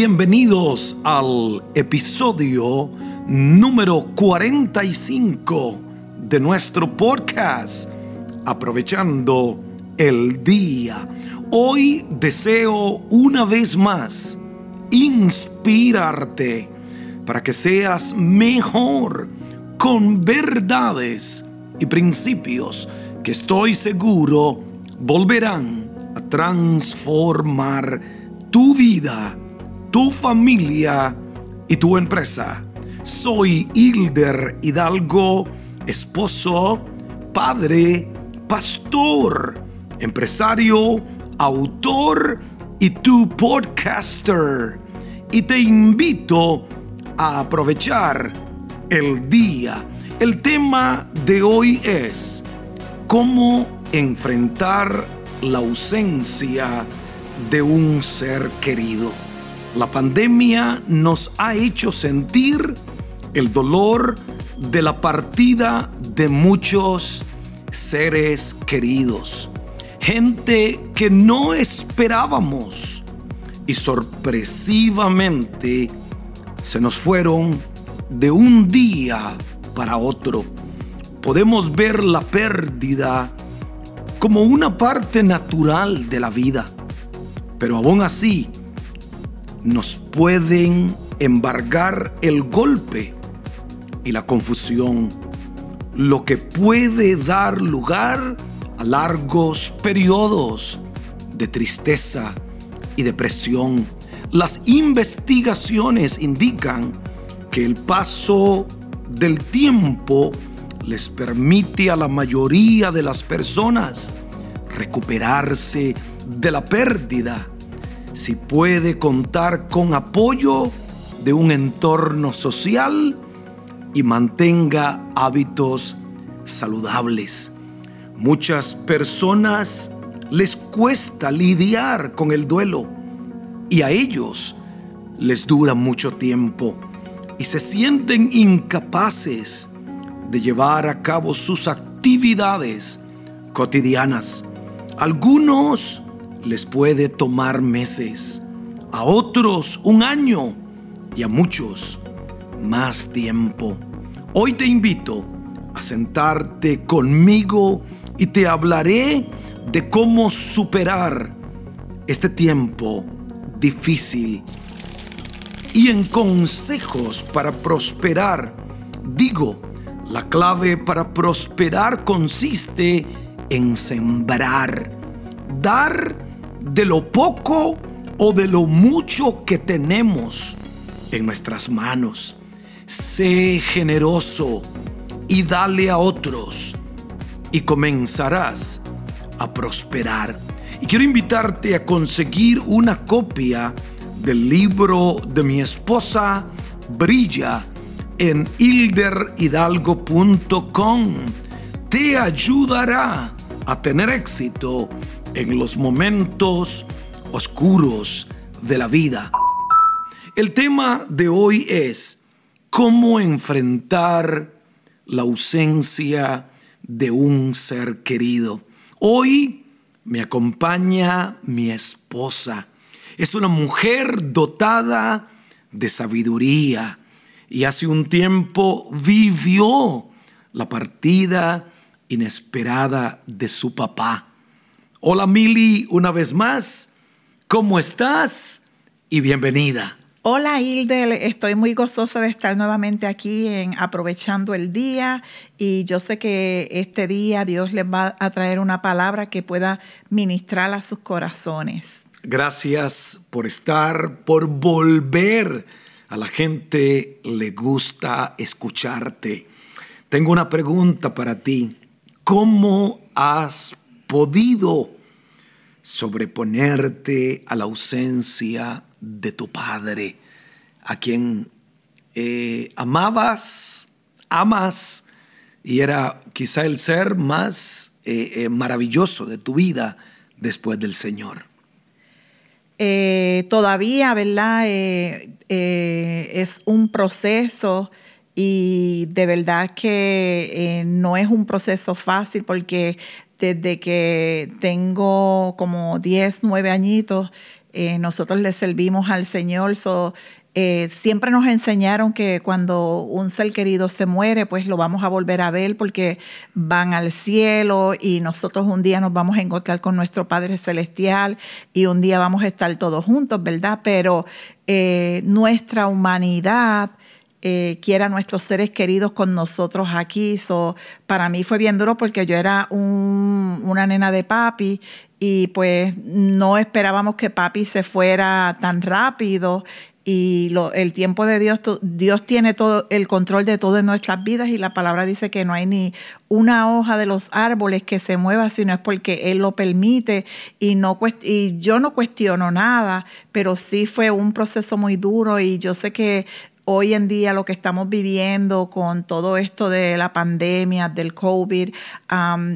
bienvenidos al episodio número 45 de nuestro podcast, aprovechando el día. Hoy deseo una vez más inspirarte para que seas mejor con verdades y principios que estoy seguro volverán a transformar tu vida, tu familia y tu empresa. Soy Hilder Hidalgo, esposo, padre, pastor, empresario, autor y tu podcaster. Y te invito a aprovechar el día. El tema de hoy es cómo enfrentar la ausencia de un ser querido. La pandemia nos ha hecho sentir el dolor de la partida de muchos seres queridos. Gente que no esperábamos y sorpresivamente se nos fueron de un día para otro. Podemos ver la pérdida como una parte natural de la vida, pero aún así nos pueden embargar el golpe y la confusión, lo que puede dar lugar a largos periodos de tristeza y depresión. Las investigaciones indican que el paso del tiempo les permite a la mayoría de las personas recuperarse de la pérdida si puede contar con apoyo de un entorno social y mantenga hábitos saludables. Muchas personas les cuesta lidiar con el duelo y a ellos les dura mucho tiempo y se sienten incapaces de llevar a cabo sus actividades cotidianas. Algunos les puede tomar meses, a otros un año y a muchos más tiempo. Hoy te invito a sentarte conmigo y te hablaré de cómo superar este tiempo difícil y en consejos para prosperar. Digo, la clave para prosperar consiste en sembrar, dar de lo poco o de lo mucho que tenemos en nuestras manos. Sé generoso y dale a otros y comenzarás a prosperar. Y quiero invitarte a conseguir una copia del libro de mi esposa Brilla en hilderhidalgo.com. Te ayudará a tener éxito en los momentos oscuros de la vida. El tema de hoy es cómo enfrentar la ausencia de un ser querido. Hoy me acompaña mi esposa. Es una mujer dotada de sabiduría y hace un tiempo vivió la partida inesperada de su papá. Hola Mili, una vez más, ¿cómo estás? Y bienvenida. Hola Hildel, estoy muy gozosa de estar nuevamente aquí en Aprovechando el Día y yo sé que este día Dios les va a traer una palabra que pueda ministrar a sus corazones. Gracias por estar, por volver. A la gente le gusta escucharte. Tengo una pregunta para ti. ¿Cómo has podido sobreponerte a la ausencia de tu padre, a quien eh, amabas, amas, y era quizá el ser más eh, eh, maravilloso de tu vida después del Señor. todavía, ¿verdad? es un proceso y de verdad que no es un proceso fácil porque desde que tengo como 10, 9 añitos, eh, nosotros le servimos al Señor. Eh, siempre nos enseñaron que cuando un ser querido se muere, pues lo vamos a volver a ver porque van al cielo y nosotros un día nos vamos a encontrar con nuestro Padre Celestial y un día vamos a estar todos juntos, ¿verdad? Pero eh, nuestra humanidad eh, quiera nuestros seres queridos con nosotros aquí. para mí fue bien duro porque yo era una nena de papi y pues no esperábamos que papi se fuera tan rápido y el tiempo de Dios, Dios tiene todo el control de todo en nuestras vidas y la palabra dice que no hay ni una hoja de los árboles que se mueva, sino es porque Él lo permite y, no, y yo no cuestiono nada, pero sí fue un proceso muy duro y yo sé que hoy en día lo que estamos viviendo con todo esto de la pandemia, del COVID,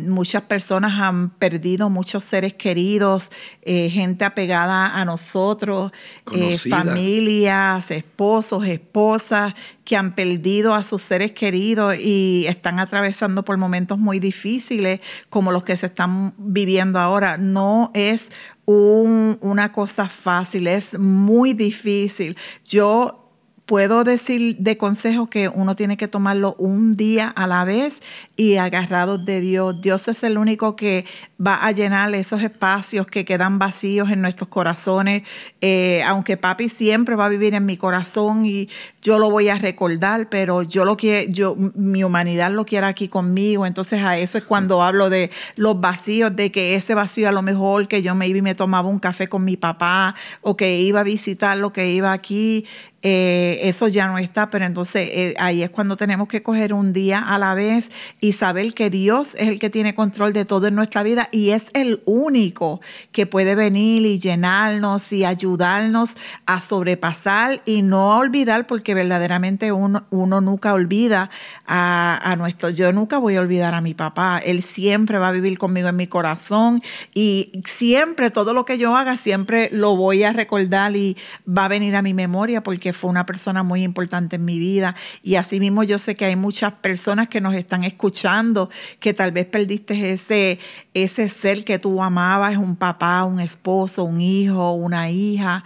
muchas personas han perdido muchos seres queridos, eh, gente apegada a nosotros, eh, familias, esposos, esposas que han perdido a sus seres queridos y están atravesando por momentos muy difíciles como los que se están viviendo ahora. No es una cosa fácil, es muy difícil. Yo puedo decir de consejo que uno tiene que tomarlo un día a la vez y agarrado de Dios. Dios es el único que va a llenar esos espacios que quedan vacíos en nuestros corazones. Eh, aunque papi siempre va a vivir en mi corazón y yo lo voy a recordar, pero yo lo quiero, yo, mi humanidad lo quiere aquí conmigo. Entonces a eso es cuando hablo de los vacíos, de que ese vacío a lo mejor que yo me iba y me tomaba un café con mi papá o que iba a visitar lo que iba aquí, eh, eso ya no está, pero entonces eh, ahí es cuando tenemos que coger un día a la vez y saber que Dios es el que tiene control de todo en nuestra vida y es el único que puede venir y llenarnos y ayudarnos a sobrepasar y no olvidar, porque verdaderamente uno, uno nunca olvida a, a nuestro, yo nunca voy a olvidar a mi papá, él siempre va a vivir conmigo en mi corazón y siempre todo lo que yo haga, siempre lo voy a recordar y va a venir a mi memoria porque fue una persona muy importante en mi vida. Y asimismo yo sé que hay muchas personas que nos están escuchando, que tal vez perdiste ese, ese ser que tú amabas, un papá, un esposo, un hijo, una hija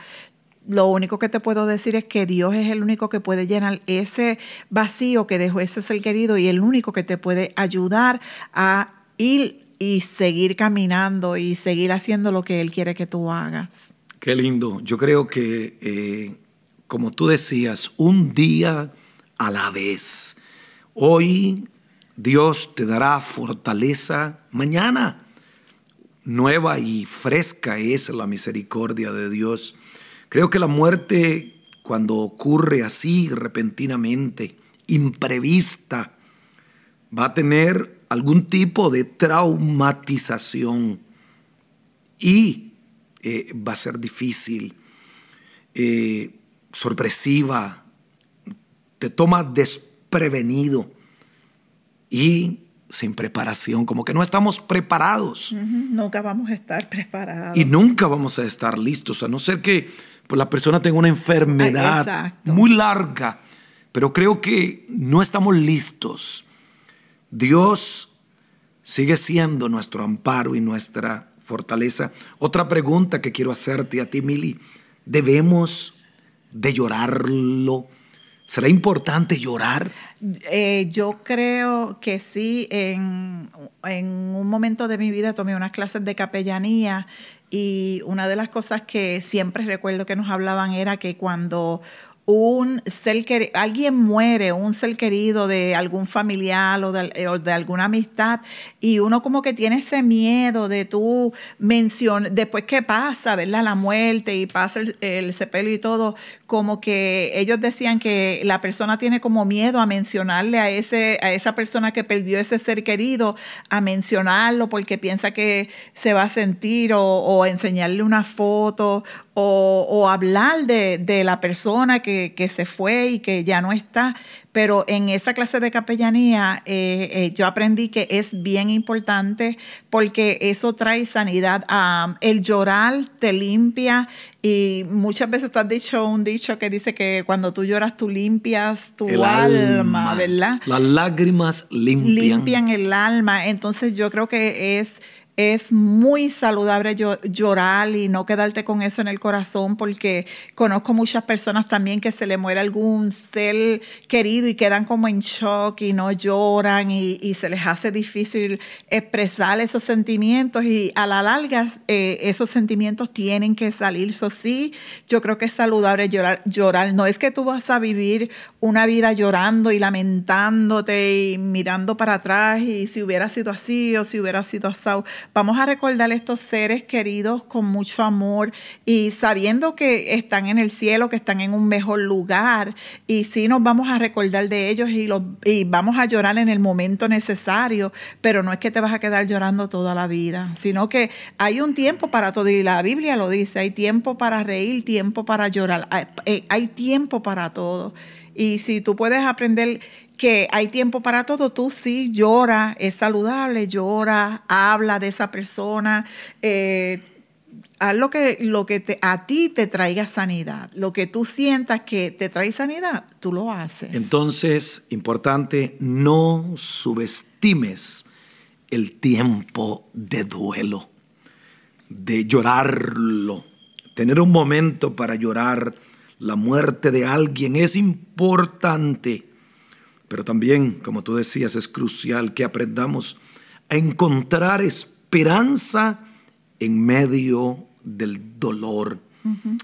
lo único que te puedo decir es que Dios es el único que puede llenar ese vacío que dejó ese ser querido y el único que te puede ayudar a ir y seguir caminando y seguir haciendo lo que Él quiere que tú hagas. Qué lindo. Yo creo que eh, como tú decías, un día a la vez. Hoy Dios te dará fortaleza mañana. Nueva y fresca es la misericordia de Dios. Creo que la muerte, cuando ocurre así repentinamente, imprevista, va a tener algún tipo de traumatización y eh, va a ser difícil. Eh, sorpresiva, te toma desprevenido y sin preparación, como que no estamos preparados. Nunca vamos a estar preparados. Y nunca vamos a estar listos, a no ser que la persona tenga una enfermedad muy larga, pero creo que no estamos listos. Dios sigue siendo nuestro amparo y nuestra fortaleza. Otra pregunta que quiero hacerte a ti, Mili, ¿debemos de llorarlo? ¿Será importante llorar? Eh, yo creo que sí. En, en, un momento de mi vida tomé unas clases de capellanía y una de las cosas que siempre recuerdo que nos hablaban era que cuando un ser querido, alguien muere, un ser querido de algún familiar o de, alguna amistad, y uno como que tiene ese miedo de tú mencionar, después que pasa, ¿verdad? La muerte y pasa el, el sepelio y todo, como que ellos decían que la persona tiene como miedo a mencionarle a, ese, a esa persona que perdió ese ser querido, a mencionarlo porque piensa que se va a sentir o, enseñarle una foto o, hablar de, de, la persona que, que se fue y que ya no está pero en esa clase de capellanía eh, eh, yo aprendí que es bien importante porque eso trae sanidad. el llorar te limpia y muchas veces tú has dicho un dicho que dice que cuando tú lloras tú limpias tu alma, ¿verdad? Las lágrimas limpian. Limpian el alma. Entonces yo creo que es es muy saludable llorar y no quedarte con eso en el corazón porque conozco muchas personas también que se le muere algún ser querido y quedan como en shock y no lloran y, se les hace difícil expresar esos sentimientos y a la larga eh, esos sentimientos tienen que salir. Eso sí, yo creo que es saludable llorar, llorar. No es que tú vas a vivir una vida llorando y lamentándote y mirando para atrás y si hubiera sido así o si hubiera sido asado Vamos a recordar a estos seres queridos con mucho amor y sabiendo que están en el cielo, que están en un mejor lugar. Y sí nos vamos a recordar de ellos y, los, y vamos a llorar en el momento necesario, pero no es que te vas a quedar llorando toda la vida, sino que hay un tiempo para todo. Y la Biblia lo dice, hay tiempo para reír, tiempo para llorar, hay, eh, hay tiempo para todo. Y si tú puedes aprender que hay tiempo para todo, tú sí llora, es saludable, llora, habla de esa persona, eh, haz lo que, lo que te, a ti te traiga sanidad, lo que tú sientas que te trae sanidad, tú lo haces. Entonces, importante, no subestimes el tiempo de duelo, de llorarlo, tener un momento para llorar la muerte de alguien es importante pero también, como tú decías, es crucial que aprendamos a encontrar esperanza en medio del dolor.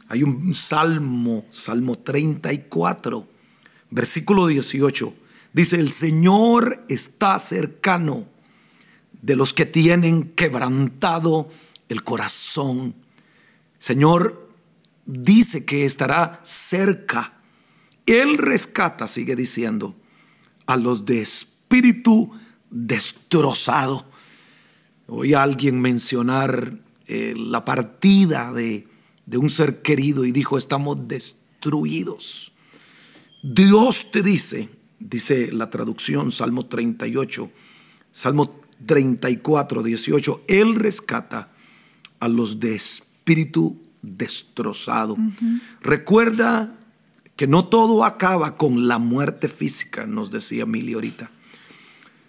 Hay un salmo, Salmo 34, versículo 18. Dice, el Señor está cercano de los que tienen quebrantado el corazón. Señor dice que estará cerca. Él rescata, sigue diciendo, a los de espíritu destrozado. Oí a alguien mencionar eh, la partida de, de un ser querido y dijo, estamos destruidos. Dios te dice, dice la traducción, Salmo 38, Salmo 34, 18, Él rescata a los de espíritu destrozado. Recuerda que no todo acaba con la muerte física, nos decía Mili ahorita.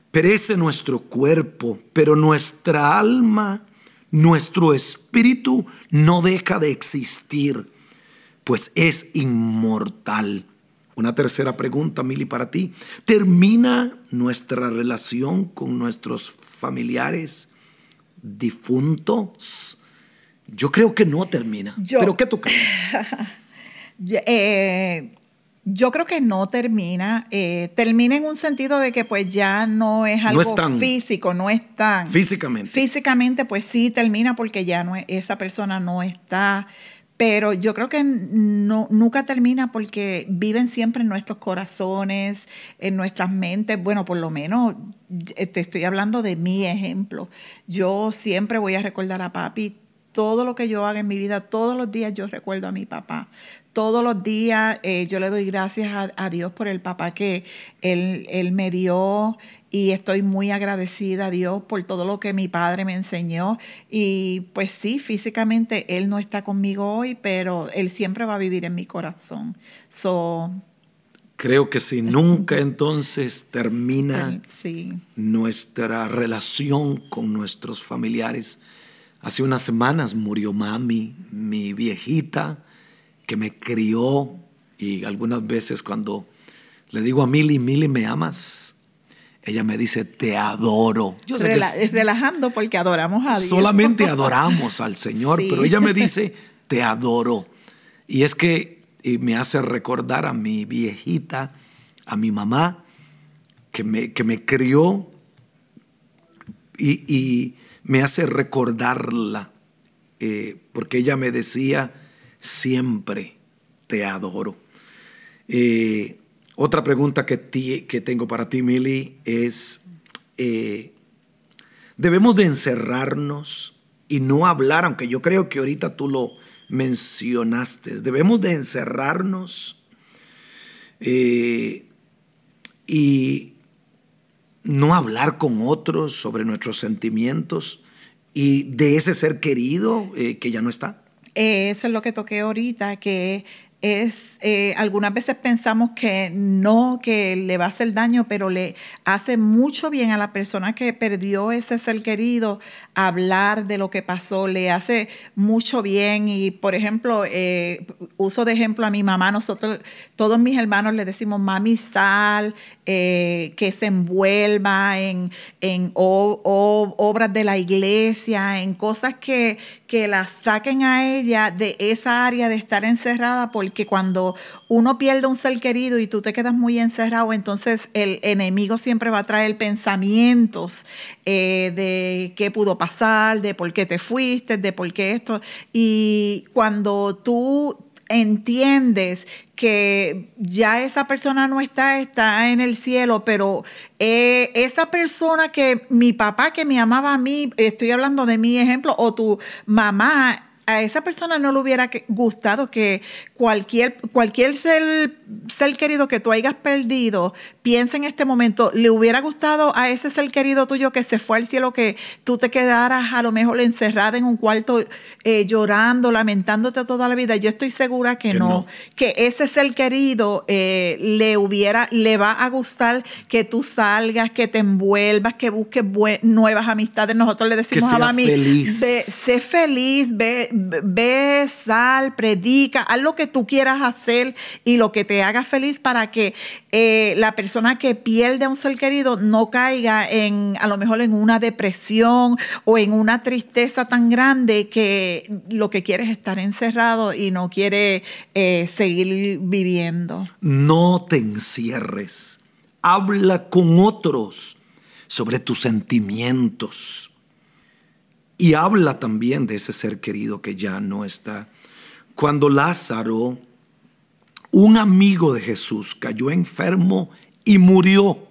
Perece nuestro cuerpo, pero nuestra alma, nuestro espíritu no deja de existir, pues es inmortal. Una tercera pregunta, Mili, para ti. ¿Termina nuestra relación con nuestros familiares difuntos? Yo creo que no termina. ¿Pero qué tú crees? Eh, yo creo que no termina. Eh, termina en un sentido de que pues ya no es algo físico, no es tan... Físicamente. Físicamente pues sí termina porque ya no esa persona no está. Pero yo creo que no, nunca termina porque viven siempre en nuestros corazones, en nuestras mentes. Bueno, por lo menos te estoy hablando de mi ejemplo. Yo siempre voy a recordar a papi todo lo que yo haga en mi vida, todos los días yo recuerdo a mi papá todos los días eh, yo le doy gracias a, Dios por el papá que él, él, me dio y estoy muy agradecida a Dios por todo lo que mi padre me enseñó. Y pues sí, físicamente él no está conmigo hoy, pero él siempre va a vivir en mi corazón. So, Creo que si nunca entonces termina nuestra relación con nuestros familiares. Hace unas semanas murió mami, mi viejita que me crió y algunas veces cuando le digo a Mili, Mili, ¿me amas? Ella me dice, te adoro. Yo es relajando porque adoramos a Dios. Solamente adoramos al Señor, pero ella me dice, te adoro. Y es que me hace recordar a mi viejita, a mi mamá, que me, que me crió y, me hace recordarla, eh, porque ella me decía, siempre te adoro. Eh, otra pregunta que, que, tengo para ti, Mili, es, eh, ¿debemos de encerrarnos y no hablar, aunque yo creo que ahorita tú lo mencionaste, debemos de encerrarnos y no hablar con otros sobre nuestros sentimientos y de ese ser querido que ya no está? eso es lo que toqué ahorita, que es, eh, algunas veces pensamos que no, que le va a hacer daño, pero le hace mucho bien a la persona que perdió ese ser querido hablar de lo que pasó, le hace mucho bien. Y por ejemplo, eh, uso de ejemplo a mi mamá, nosotros, todos mis hermanos le decimos, mami, sal, eh, que se envuelva en, en obras de la iglesia, en cosas que, que la saquen a ella de esa área de estar encerrada, porque cuando uno pierde un ser querido y tú te quedas muy encerrado, entonces el enemigo siempre va a traer pensamientos eh, de qué pudo pasar, de por qué te fuiste, de por qué esto. Y cuando tú entiendes que ya esa persona no está, está en el cielo, pero eh, esa persona que mi papá que me amaba a mí, estoy hablando de mi ejemplo, o tu mamá, a esa persona no le hubiera gustado que cualquier, cualquier ser, ser, querido que tú hayas perdido, piensa en este momento, le hubiera gustado a ese ser querido tuyo que se fue al cielo, que tú te quedaras a lo mejor encerrada en un cuarto eh, llorando, lamentándote toda la vida. Yo estoy segura que, no, que ese ser querido eh, le hubiera, le va a gustar que tú salgas, que te envuelvas, que busques nuevas amistades. Nosotros le decimos a mami, sé feliz, ve ve, sal, predica, haz lo que tú quieras hacer y lo que te haga feliz para que eh, la persona que pierde a un ser querido no caiga en, a lo mejor en una depresión o en una tristeza tan grande que lo que quiere es estar encerrado y no quiere eh, seguir viviendo. No te encierres. Habla con otros sobre tus sentimientos y habla también de ese ser querido que ya no está. Cuando Lázaro, un amigo de Jesús, cayó enfermo y murió,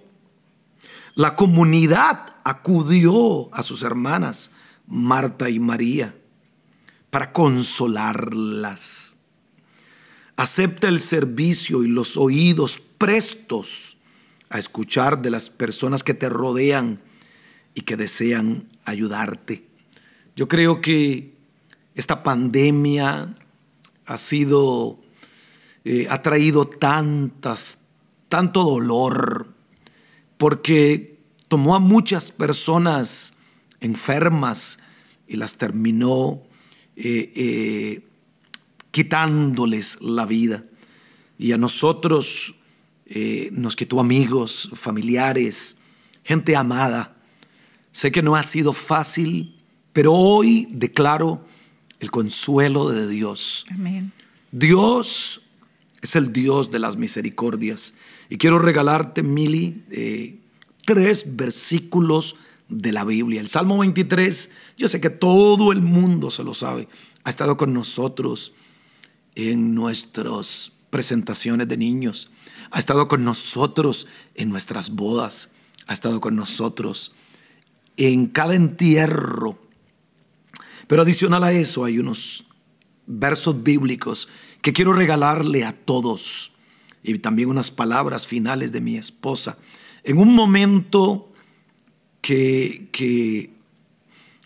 la comunidad acudió a sus hermanas, Marta y María, para consolarlas. Acepta el servicio y los oídos prestos a escuchar de las personas que te rodean y que desean ayudarte. Yo creo que esta pandemia ha sido, eh, ha traído tantas, tanto dolor, porque tomó a muchas personas enfermas y las terminó eh, eh, quitándoles la vida. Y a nosotros nos quitó amigos, familiares, gente amada. Sé que no ha sido fácil, pero hoy declaro el consuelo de Dios. Amén. Dios es el Dios de las misericordias. Y quiero regalarte, Mili, eh, tres versículos de la Biblia. El Salmo 23, yo sé que todo el mundo se lo sabe. Ha estado con nosotros en nuestras presentaciones de niños. Ha estado con nosotros en nuestras bodas. Ha estado con nosotros en cada entierro pero adicional a eso hay unos versos bíblicos que quiero regalarle a todos y también unas palabras finales de mi esposa. En un momento que, que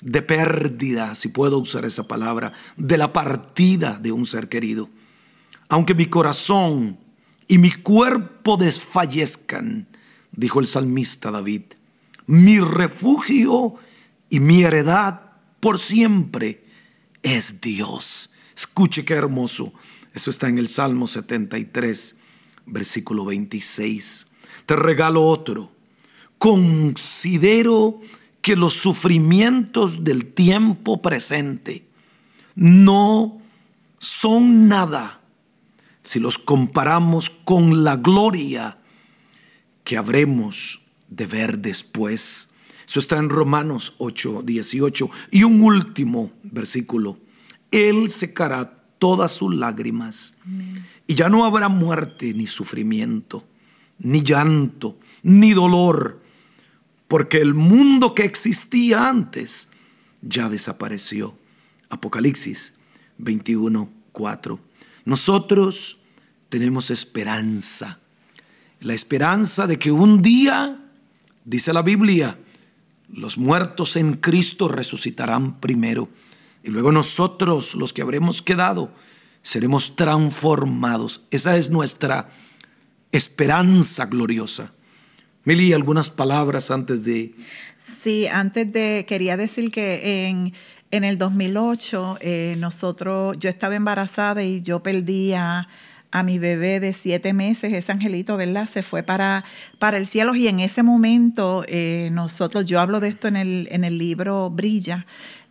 de pérdida, si puedo usar esa palabra, de la partida de un ser querido, aunque mi corazón y mi cuerpo desfallezcan, dijo el salmista David, mi refugio y mi heredad por siempre es Dios. Escuche qué hermoso. Eso está en el Salmo 73, versículo 26. Te regalo otro. Considero que los sufrimientos del tiempo presente no son nada si los comparamos con la gloria que habremos de ver después. Eso está en Romanos 8, 18. Y un último versículo. Él secará todas sus lágrimas. Y ya no habrá muerte, ni sufrimiento, ni llanto, ni dolor, porque el mundo que existía antes ya desapareció. Apocalipsis 21, 4. Nosotros tenemos esperanza. La esperanza de que un día, dice la Biblia, los muertos en Cristo resucitarán primero y luego nosotros, los que habremos quedado, seremos transformados. Esa es nuestra esperanza gloriosa. Mili, algunas palabras antes de... Sí, antes de, quería decir que en, en el 2008 eh, nosotros, yo estaba embarazada y yo perdí a, mi bebé de siete meses, ese angelito, ¿verdad? Se fue para, para el cielo y en ese momento eh, nosotros, yo hablo de esto en el, en el libro Brilla,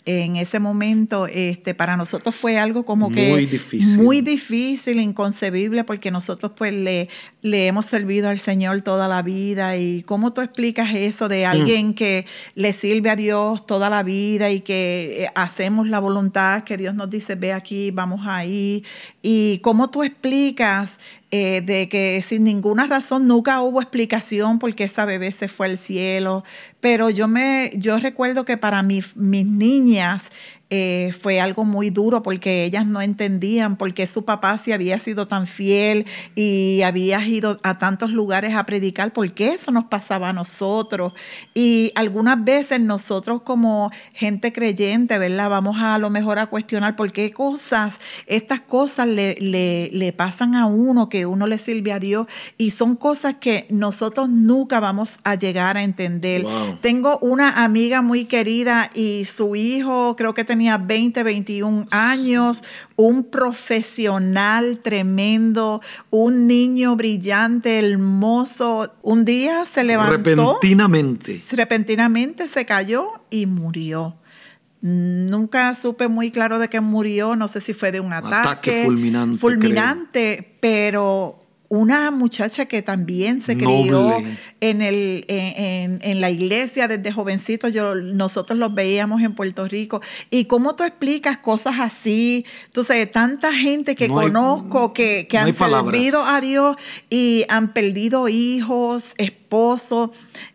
en ese momento este, para nosotros fue algo como que muy difícil. muy difícil, inconcebible, porque nosotros pues le, le hemos servido al Señor toda la vida. ¿Y cómo tú explicas eso de alguien mm. que le sirve a Dios toda la vida y que eh, hacemos la voluntad que Dios nos dice, ve aquí, vamos ahí? ¿Y cómo tú explicas eh, de que sin ninguna razón nunca hubo explicación porque esa bebé se fue al cielo. Pero yo me, yo recuerdo que para mis niñas eh, fue algo muy duro porque ellas no entendían por qué su papá se había sido tan fiel y había ido a tantos lugares a predicar, por qué eso nos pasaba a nosotros. Y algunas veces nosotros como gente creyente, ¿verdad? Vamos a, lo mejor a cuestionar por qué cosas, estas cosas le, le, pasan a uno, que uno le sirve a Dios y son cosas que nosotros nunca vamos a llegar a entender. Tengo una amiga muy querida y su hijo creo que tenía tenía 20, 21 años, un profesional tremendo, un niño brillante, hermoso. Un día se levantó. Repentinamente. Repentinamente se cayó y murió. Nunca supe muy claro de qué murió, no sé si fue de un ataque, ataque fulminante. Fulminante, pero una muchacha que también se crió en, el, en, la iglesia desde jovencito, yo, nosotros los veíamos en Puerto Rico. ¿Y cómo tú explicas cosas así? Entonces, tanta gente que conozco que, han servido a Dios y han perdido hijos, esposos,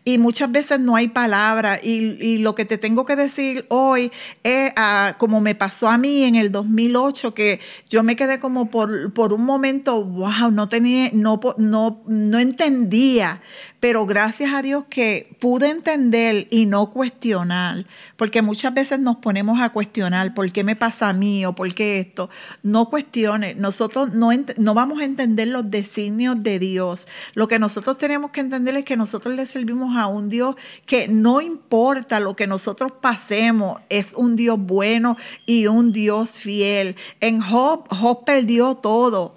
y muchas veces no hay palabra. Y, lo que te tengo que decir hoy es, ah, como me pasó a mí en el 2008, que yo me quedé como por, por un momento, wow, no tenía, no, no, no entendía pero gracias a Dios que pude entender y no cuestionar, porque muchas veces nos ponemos a cuestionar por qué me pasa a mí o por qué esto. No cuestione, nosotros no, no vamos a entender los designios de Dios. Lo que nosotros tenemos que entender es que nosotros le servimos a un Dios que no importa lo que nosotros pasemos, es un Dios bueno y un Dios fiel. En Job, Job perdió todo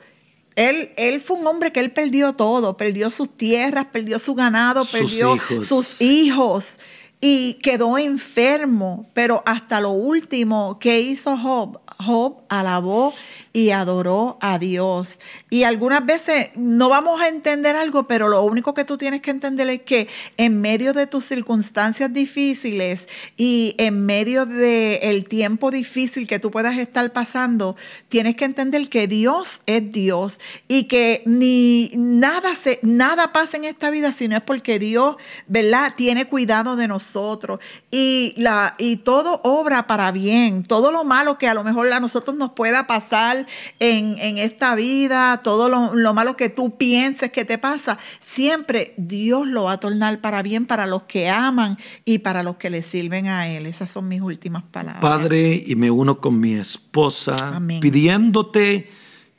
él, él, fue un hombre que él perdió todo, perdió sus tierras, perdió su ganado, perdió sus hijos y quedó enfermo. Pero hasta lo último que hizo Job, Job alabó y adoró a Dios. Y algunas veces no vamos a entender algo, pero lo único que tú tienes que entender es que en medio de tus circunstancias difíciles y en medio del el tiempo difícil que tú puedas estar pasando, tienes que entender que Dios es Dios y que ni nada, se, nada pasa en esta vida si no es porque Dios, ¿verdad?, tiene cuidado de nosotros y, la, y todo obra para bien, todo lo malo que a lo mejor a nosotros nos pueda pasar en, esta vida, todo lo, malo que tú pienses que te pasa, siempre Dios lo va a tornar para bien para los que aman y para los que le sirven a Él. Esas son mis últimas palabras. Padre, y me uno con mi esposa pidiéndote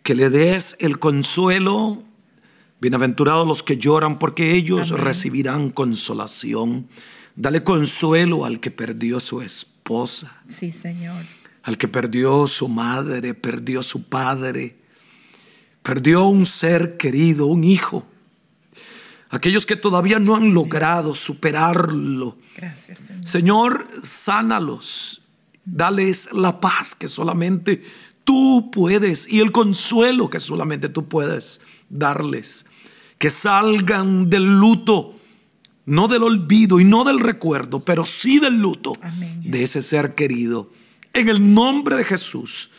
que le des el consuelo. Bienaventurados los que lloran porque ellos recibirán consolación. Dale consuelo al que perdió su esposa. Sí, Señor al que perdió su madre, perdió su padre, perdió un ser querido, un hijo. Aquellos que todavía no han logrado superarlo. Gracias, Señor. Señor, sánalos. Dales la paz que solamente tú puedes y el consuelo que solamente tú puedes darles. Que salgan del luto, no del olvido y no del recuerdo, pero sí del luto de ese ser querido en el nombre de Jesús.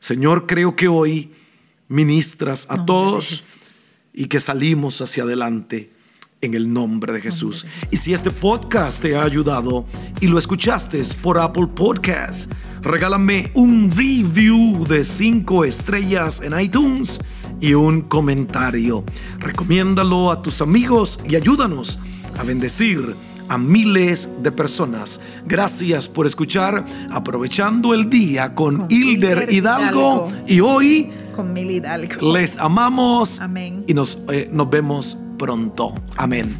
Señor, creo que hoy ministras a todos y que salimos hacia adelante en el nombre de Jesús. Y si este podcast te ha ayudado y lo escuchaste por Apple Podcast, regálame un review de cinco estrellas en iTunes y un comentario. Recomiéndalo a tus amigos y ayúdanos a bendecir a miles de personas. Gracias por escuchar, aprovechando el día con, Hilder, Hidalgo. Y hoy Con mil hidalgo. Les amamos. Amén. Y nos, eh, nos vemos pronto. Amén.